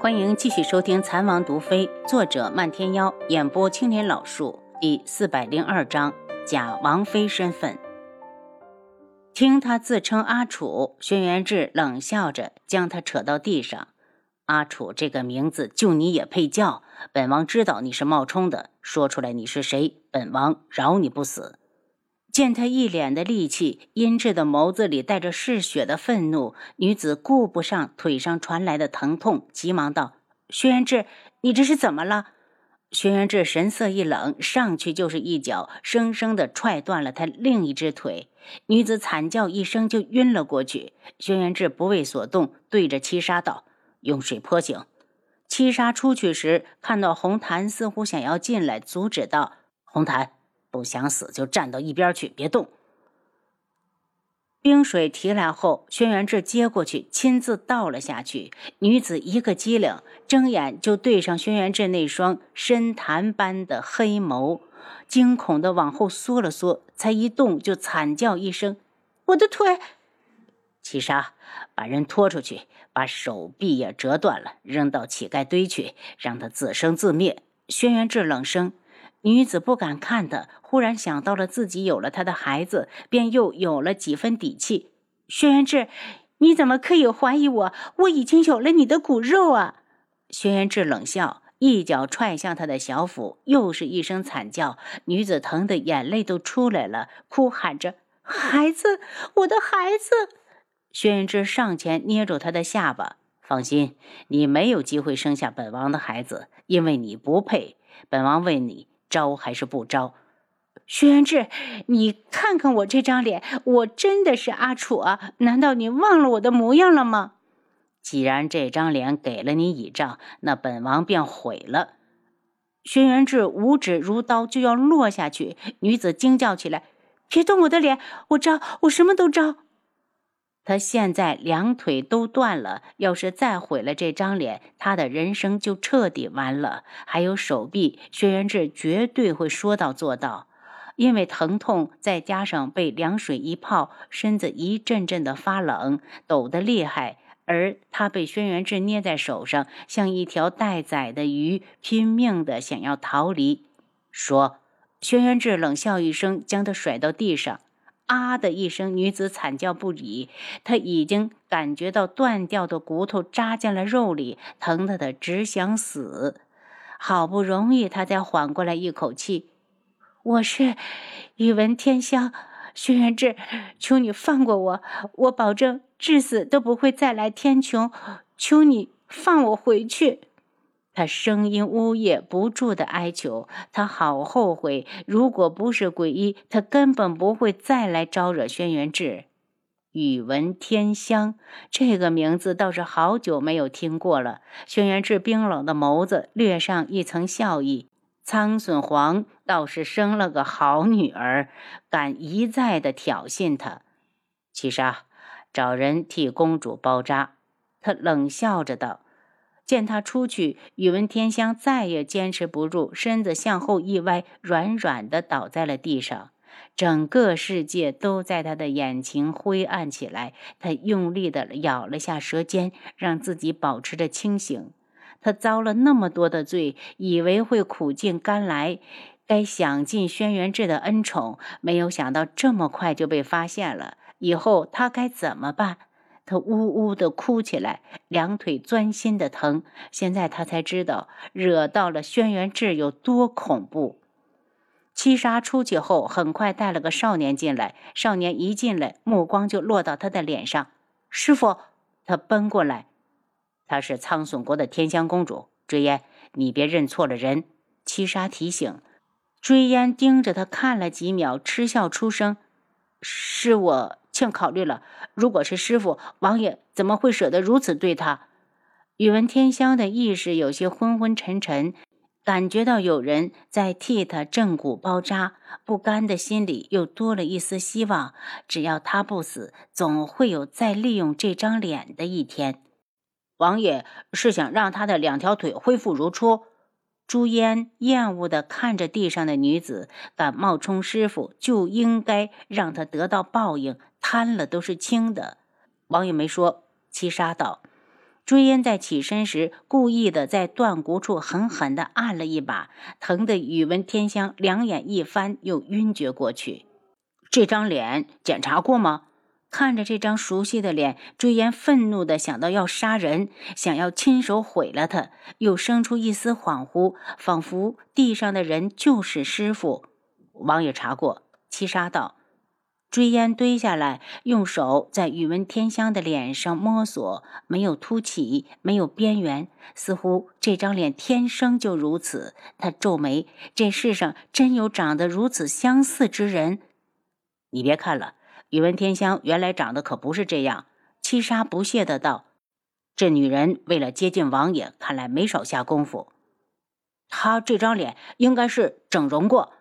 欢迎继续收听《残王毒妃》，作者漫天妖，演播青莲老树，第四百零二章假王妃身份。听他自称阿楚，轩辕志冷笑着将他扯到地上。阿楚这个名字，就你也配叫？本王知道你是冒充的，说出来你是谁，本王饶你不死。见他一脸的戾气，阴鸷的眸子里带着嗜血的愤怒，女子顾不上腿上传来的疼痛，急忙道：“轩辕志，你这是怎么了？”轩辕志神色一冷，上去就是一脚，生生的踹断了他另一只腿。女子惨叫一声，就晕了过去。轩辕志不为所动，对着七杀道：“用水泼醒。”七杀出去时，看到红檀似乎想要进来，阻止道：“红檀。”不想死就站到一边去，别动。冰水提来后，轩辕志接过去，亲自倒了下去。女子一个机灵，睁眼就对上轩辕志那双深潭般的黑眸，惊恐的往后缩了缩，才一动就惨叫一声：“我的腿！”七杀，把人拖出去，把手臂也折断了，扔到乞丐堆去，让他自生自灭。轩辕志冷声。女子不敢看他，忽然想到了自己有了他的孩子，便又有了几分底气。轩辕志，你怎么可以怀疑我？我已经有了你的骨肉啊！轩辕志冷笑，一脚踹向他的小腹，又是一声惨叫。女子疼得眼泪都出来了，哭喊着：“孩子，我的孩子！”轩辕志上前捏住她的下巴：“放心，你没有机会生下本王的孩子，因为你不配。本王问你。”招还是不招？轩辕志，你看看我这张脸，我真的是阿楚啊？难道你忘了我的模样了吗？既然这张脸给了你倚仗，那本王便毁了。轩辕志五指如刀，就要落下去。女子惊叫起来：“别动我的脸，我招，我什么都招。”他现在两腿都断了，要是再毁了这张脸，他的人生就彻底完了。还有手臂，轩辕志绝对会说到做到。因为疼痛，再加上被凉水一泡，身子一阵阵的发冷，抖得厉害。而他被轩辕志捏在手上，像一条待宰的鱼，拼命的想要逃离。说，轩辕志冷笑一声，将他甩到地上。啊的一声，女子惨叫不已。她已经感觉到断掉的骨头扎进了肉里，疼得她只想死。好不容易，她才缓过来一口气：“我是宇文天香，轩辕志，求你放过我，我保证至死都不会再来天穹。求你放我回去。”他声音呜咽，不住的哀求。他好后悔，如果不是鬼医，他根本不会再来招惹轩辕志。宇文天香这个名字倒是好久没有听过了。轩辕志冰冷的眸子略上一层笑意。苍隼皇倒是生了个好女儿，敢一再的挑衅他。其实啊，找人替公主包扎。他冷笑着道。见他出去，宇文天香再也坚持不住，身子向后一歪，软软的倒在了地上。整个世界都在他的眼前灰暗起来。他用力的咬了下舌尖，让自己保持着清醒。他遭了那么多的罪，以为会苦尽甘来，该享尽轩辕志的恩宠，没有想到这么快就被发现了。以后他该怎么办？他呜呜的哭起来，两腿钻心的疼。现在他才知道，惹到了轩辕志有多恐怖。七杀出去后，很快带了个少年进来。少年一进来，目光就落到他的脸上。师傅，他奔过来。她是苍隼国的天香公主追烟，你别认错了人。七杀提醒。追烟盯着他看了几秒，嗤笑出声：“是我。”欠考虑了，如果是师傅，王爷怎么会舍得如此对他？宇文天香的意识有些昏昏沉沉，感觉到有人在替他正骨包扎，不甘的心里又多了一丝希望。只要他不死，总会有再利用这张脸的一天。王爷是想让他的两条腿恢复如初。朱烟厌恶地看着地上的女子，敢冒充师傅，就应该让他得到报应。贪了都是轻的。王爷没说。七杀道：“朱烟在起身时，故意的在断骨处狠狠地按了一把，疼得宇文天香两眼一翻，又晕厥过去。这张脸检查过吗？看着这张熟悉的脸，追烟愤怒的想到要杀人，想要亲手毁了他，又生出一丝恍惚，仿佛地上的人就是师傅。王爷查过，七杀道。追烟蹲下来，用手在宇文天香的脸上摸索，没有凸起，没有边缘，似乎这张脸天生就如此。他皱眉：这世上真有长得如此相似之人？你别看了，宇文天香原来长得可不是这样。七杀不屑的道：“这女人为了接近王爷，看来没少下功夫。她这张脸应该是整容过。”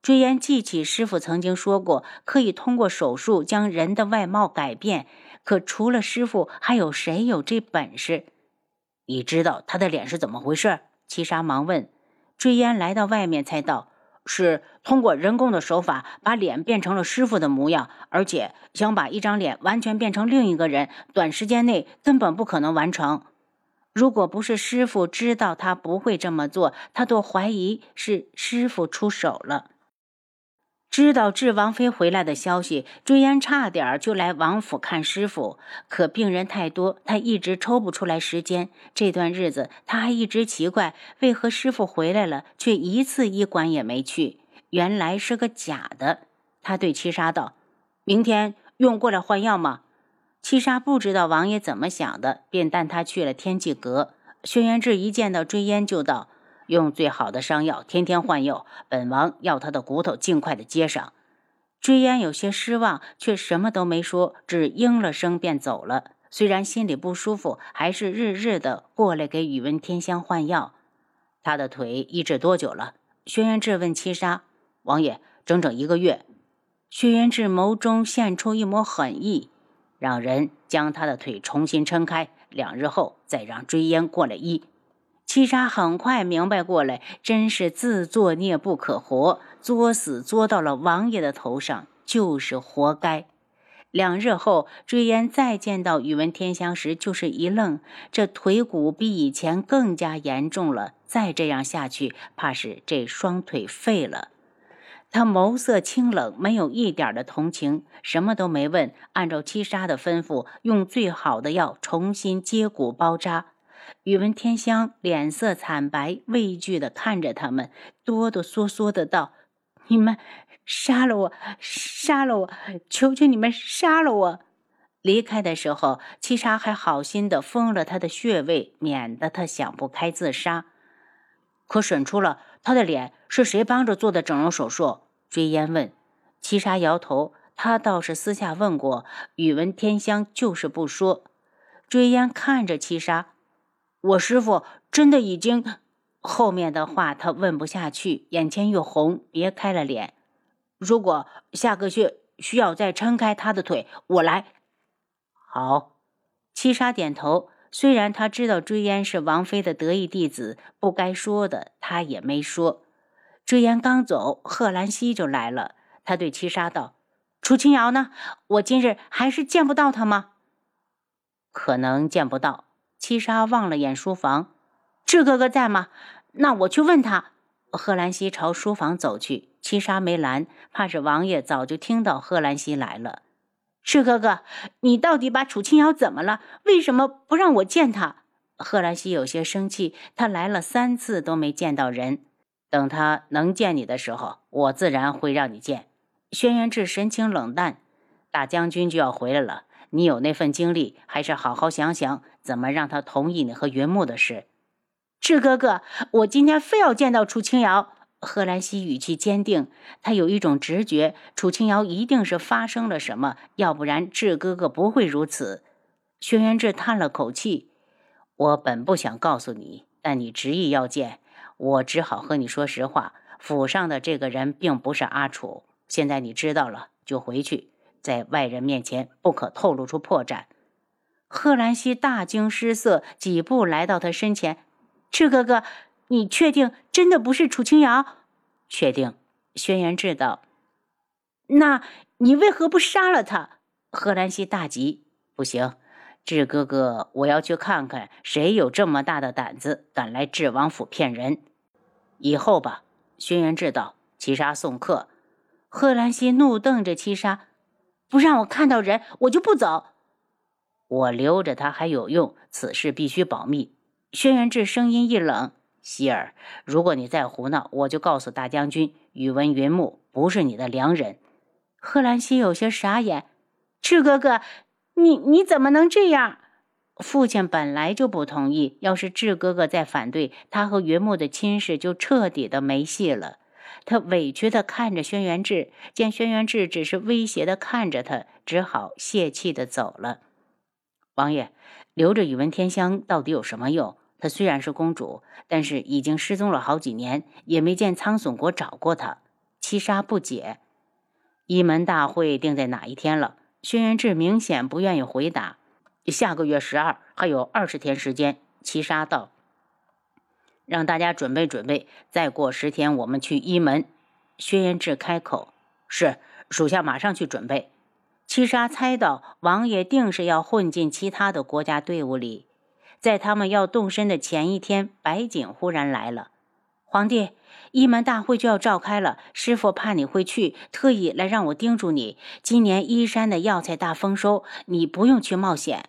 追烟记起师傅曾经说过，可以通过手术将人的外貌改变。可除了师傅，还有谁有这本事？你知道他的脸是怎么回事？七杀忙问。追烟来到外面才道：“是通过人工的手法把脸变成了师傅的模样，而且想把一张脸完全变成另一个人，短时间内根本不可能完成。如果不是师傅知道他不会这么做，他都怀疑是师傅出手了。”知道智王妃回来的消息，追烟差点就来王府看师傅，可病人太多，他一直抽不出来时间。这段日子，他还一直奇怪，为何师傅回来了，却一次医馆也没去。原来是个假的。他对七杀道：“明天用过来换药吗？”七杀不知道王爷怎么想的，便带他去了天际阁。轩辕志一见到追烟，就道。用最好的伤药，天天换药。本王要他的骨头尽快的接上。追烟有些失望，却什么都没说，只应了声便走了。虽然心里不舒服，还是日日的过来给宇文天香换药。他的腿医治多久了？轩辕志问七杀。王爷，整整一个月。薛元志眸中现出一抹狠意，让人将他的腿重新撑开，两日后再让追烟过来医。七杀很快明白过来，真是自作孽不可活，作死作到了王爷的头上，就是活该。两日后，追烟再见到宇文天香时，就是一愣，这腿骨比以前更加严重了，再这样下去，怕是这双腿废了。他眸色清冷，没有一点的同情，什么都没问，按照七杀的吩咐，用最好的药重新接骨包扎。宇文天香脸色惨白，畏惧地看着他们，哆哆嗦嗦的道：“你们杀了我，杀了我！求求你们杀了我！”离开的时候，七杀还好心的封了他的穴位，免得他想不开自杀。可审出了他的脸是谁帮着做的整容手术？追烟问。七杀摇头，他倒是私下问过宇文天香，就是不说。追烟看着七杀。我师傅真的已经……后面的话他问不下去，眼前一红，别开了脸。如果下个月需要再撑开他的腿，我来。好，七杀点头。虽然他知道追烟是王妃的得意弟子，不该说的他也没说。追烟刚走，贺兰溪就来了。他对七杀道：“楚青瑶呢？我今日还是见不到他吗？”可能见不到。七杀望了眼书房，智哥哥在吗？那我去问他。贺兰溪朝书房走去，七杀没拦，怕是王爷早就听到贺兰溪来了。智哥哥，你到底把楚青瑶怎么了？为什么不让我见他？贺兰溪有些生气，他来了三次都没见到人，等他能见你的时候，我自然会让你见。轩辕志神情冷淡，大将军就要回来了。你有那份精力，还是好好想想怎么让他同意你和云木的事。志哥哥，我今天非要见到楚清瑶。贺兰溪语气坚定，他有一种直觉，楚清瑶一定是发生了什么，要不然志哥哥不会如此。轩辕志叹了口气：“我本不想告诉你，但你执意要见，我只好和你说实话。府上的这个人并不是阿楚，现在你知道了，就回去。”在外人面前不可透露出破绽。贺兰溪大惊失色，几步来到他身前：“赤哥哥，你确定真的不是楚清瑶？”“确定。”轩辕志道。“那你为何不杀了他？”贺兰溪大急：“不行，智哥哥，我要去看看谁有这么大的胆子，敢来智王府骗人。以后吧。轩辕志道：“七杀送客。”贺兰溪怒瞪着七杀：“不让我看到人，我就不走。我留着他还有用，此事必须保密。”轩辕志声音一冷：“希儿，如果你再胡闹，我就告诉大将军，宇文云木不是你的良人。”贺兰溪有些傻眼：“赤哥哥。”你你怎么能这样？父亲本来就不同意，要是智哥哥再反对，他和云木的亲事就彻底的没戏了。他委屈的看着轩辕志，见轩辕志只是威胁的看着他，只好泄气的走了。王爷留着宇文天香到底有什么用？她虽然是公主，但是已经失踪了好几年，也没见苍隼国找过她。七杀不解，一门大会定在哪一天了？轩辕志明显不愿意回答。下个月十二，还有二十天时间。七杀道：“让大家准备准备，再过十天我们去一门。”轩辕志开口：“是，属下马上去准备。”七杀猜到王爷定是要混进其他的国家队伍里。在他们要动身的前一天，白景忽然来了：“皇帝。”一门大会就要召开了，师傅怕你会去，特意来让我叮嘱你，今年依山的药材大丰收，你不用去冒险。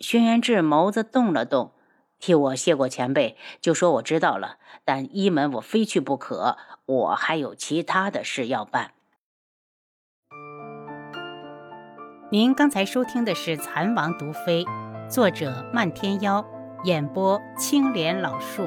轩辕志眸子动了动，替我谢过前辈，就说我知道了。但一门我非去不可，我还有其他的事要办。您刚才收听的是《蚕王毒妃》，作者漫天妖，演播青莲老树。